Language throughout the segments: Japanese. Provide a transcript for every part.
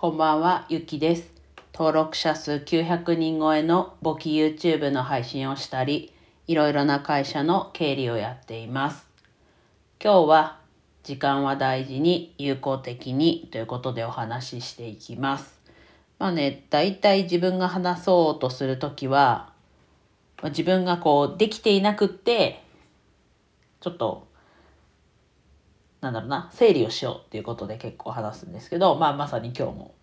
こんばんは、ゆきです。登録者数900人超えの簿記 YouTube の配信をしたり、いろいろな会社の経理をやっています。今日は、時間は大事に有効的にということでお話ししていきます。まあね、大体自分が話そうとするときは、自分がこうできていなくって、ちょっとなんだろうな、整理をしようっていうことで結構話すんですけど、まあまさに今日も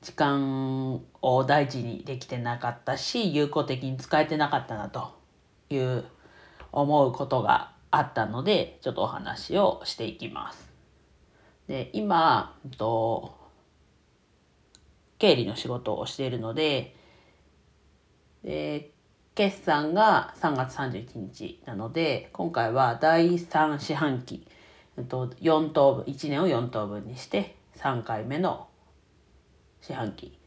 時間を大事にできてなかったし、有効的に使えてなかったなという思うことがあったので、ちょっとお話をしていきます。で、今、と経理の仕事をしているので、で決算が3月31日なので今回は第3四半期4等分1年を4等分にして3回目の四半期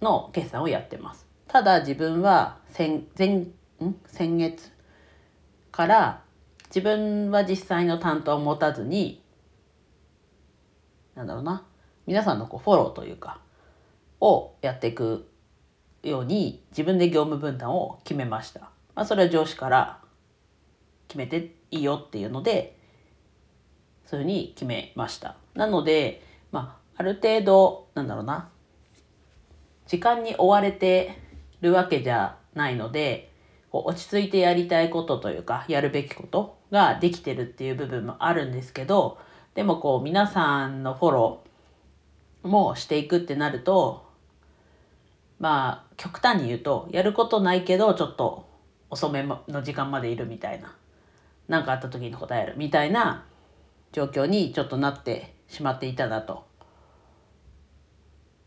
の決算をやってますただ自分は先前ん？先月から自分は実際の担当を持たずになんだろうな皆さんのこうフォローというかをやっていくように自分で業務分担を決めました。まあ、それは上司から決めていいよっていうのでそういうふうに決めました。なので、まあ、ある程度なんだろうな時間に追われてるわけじゃないのでこう落ち着いてやりたいことというかやるべきことができてるっていう部分もあるんですけどでもこう皆さんのフォローもしていくってなるとまあ極端に言うとやることないけどちょっと遅めの時間までいるみたいな何かあった時に答えるみたいな状況にちょっとなってしまっていたなと。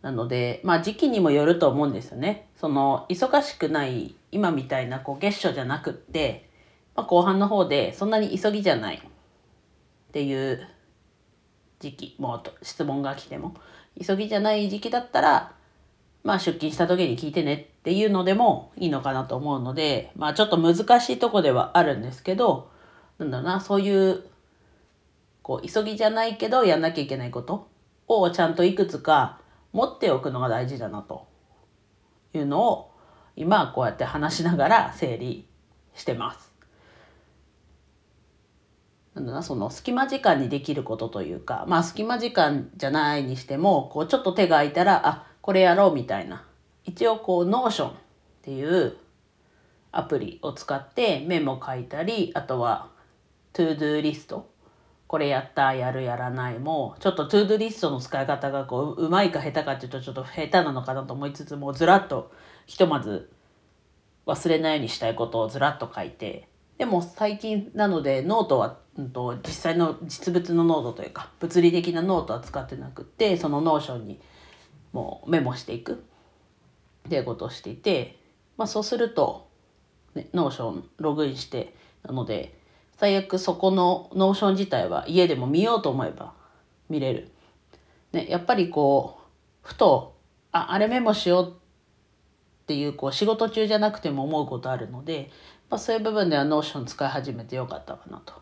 なのでまあ時期にもよると思うんですよね。その忙しくない今みたいなこう月初じゃなくって、まあ、後半の方でそんなに急ぎじゃないっていう時期もうと質問が来ても急ぎじゃない時期だったらまあ出勤した時に聞いてねっていうのでもいいのかなと思うので、まあちょっと難しいとこではあるんですけど、なんだろうな、そういう、こう、急ぎじゃないけどやんなきゃいけないことをちゃんといくつか持っておくのが大事だなというのを、今はこうやって話しながら整理してます。なんだな、その隙間時間にできることというか、まあ隙間時間じゃないにしても、こうちょっと手が空いたら、あ、これやろうみたいな。一応こう、 Notion っていうアプリを使ってメモ書いたり、あとは、 To Do リスト。これやった、やる、やらないも、ちょっと To Do リストの使い方がこう、うまいか下手かっていうとちょっと下手なのかなと思いつつも、ずらっと、ひとまず忘れないようにしたいことをずらっと書いて、でも最近なのでノートは、うん、と実際の実物のノートというか物理的なノートは使ってなくってその Notion にもうメモしていくっていうことをしていて、まあ、そうすると、ね、 Notion ログインしてなので最悪そこの Notion 自体は家でも見ようと思えば見れる。ね、やっぱりこうふとあ、あれメモしようっていうこう仕事中じゃなくても思うことあるので、まあ、そういう部分では Notion 使い始めてよかったかなと。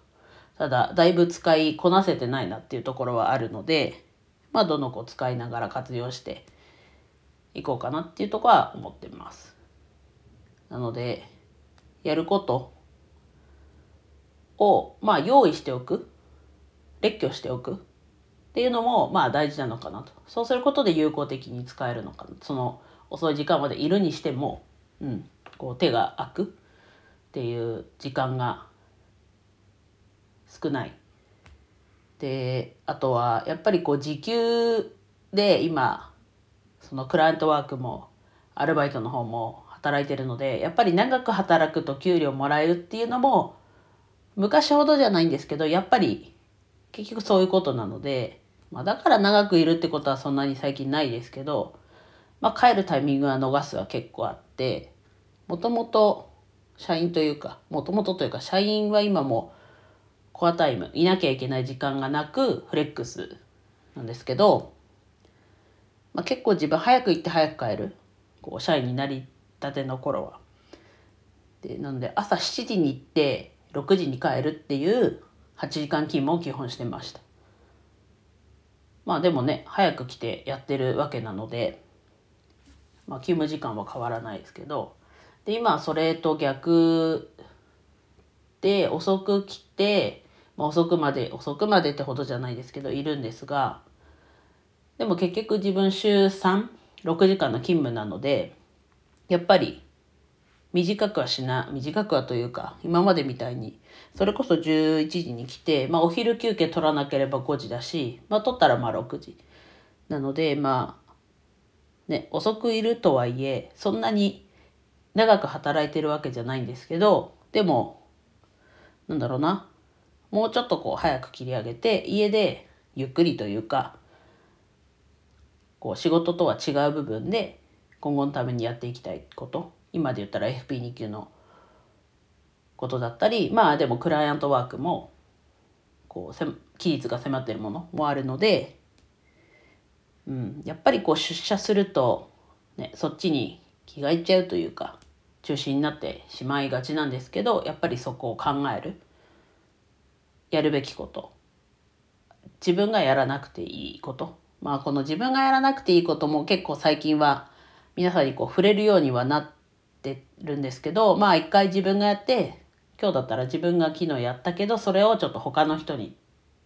ただだいぶ使いこなせてないなっていうところはあるので、まあ、どの子使いながら活用していこうかなっていうとこは思ってます。なのでやることをまあ用意しておく。列挙しておく。っていうのもまあ大事なのかなと。そうすることで有効的に使えるのかな。その遅い時間までいるにしても、うん、こう手が空く。っていう時間が少ない。であとはやっぱりこう時給で今そのクライアントワークもアルバイトの方も働いてるのでやっぱり長く働くと給料もらえるっていうのも昔ほどじゃないんですけどやっぱり結局そういうことなので、まあ、だから長くいるってことはそんなに最近ないですけど、まあ、帰るタイミングは逃すは結構あってもともと社員というかもともとというか社員は今もコアタイムいなきゃいけない時間がなくフレックスなんですけど、まあ、結構自分早く行って早く帰るこう社員になりたての頃は。でなので朝7時に行って6時に帰るっていう8時間勤務を基本してました。まあでもね早く来てやってるわけなので、まあ、勤務時間は変わらないですけどで今それと逆で遅く来て、まあ、遅くまで遅くまでってほどじゃないですけどいるんですがでも結局自分週36時間の勤務なのでやっぱり短くはしな短くはというか今までみたいにそれこそ11時に来て、まあ、お昼休憩取らなければ5時だし、まあ、取ったらまあ6時。なのでまあね遅くいるとはいえそんなに長く働いてるわけじゃないんですけどでもなんだろうなもうちょっとこう早く切り上げて家でゆっくりというかこう仕事とは違う部分で今後のためにやっていきたいこと。今で言ったら FP2 級のことだったりまあでもクライアントワークもこう期日が迫ってるものもあるので、うん、やっぱりこう出社すると、ね、そっちに気がいっちゃうというか中心になってしまいがちなんですけどやっぱりそこを考えるやるべきこと自分がやらなくていいことまあこの自分がやらなくていいことも結構最近は皆さんにこう触れるようにはなっててるんですけどまあ一回自分がやって今日だったら自分が昨日やったけどそれをちょっと他の人に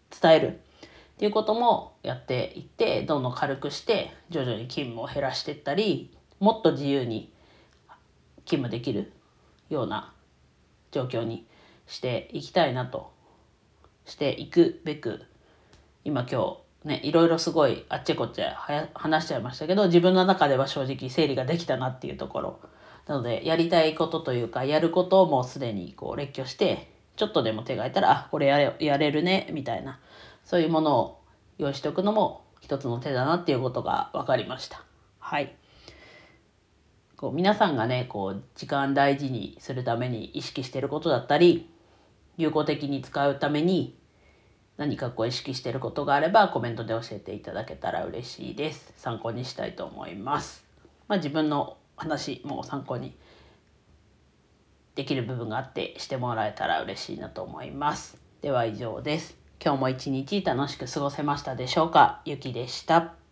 伝えるっていうこともやっていってどんどん軽くして徐々に勤務を減らしていったりもっと自由に勤務できるような状況にしていきたいなとしていくべく今今日ねいろいろすごいあっちこっち話しちゃいましたけど自分の中では正直整理ができたなっていうところなのでやりたいことというかやることをもうすでにこう列挙してちょっとでも手がいたらあこれやれやれるねみたいなそういうものを用意しておくのも一つの手だなっていうことが分かりました。はいこう皆さんがねこう時間大事にするために意識してることだったり有効的に使うために何かこう意識してることがあればコメントで教えていただけたら嬉しいです。参考にしたいと思います。まあ、自分の話も参考にできる部分があってしてもらえたら嬉しいなと思います。では以上です。今日も一日楽しく過ごせましたでしょうか？ゆきでした。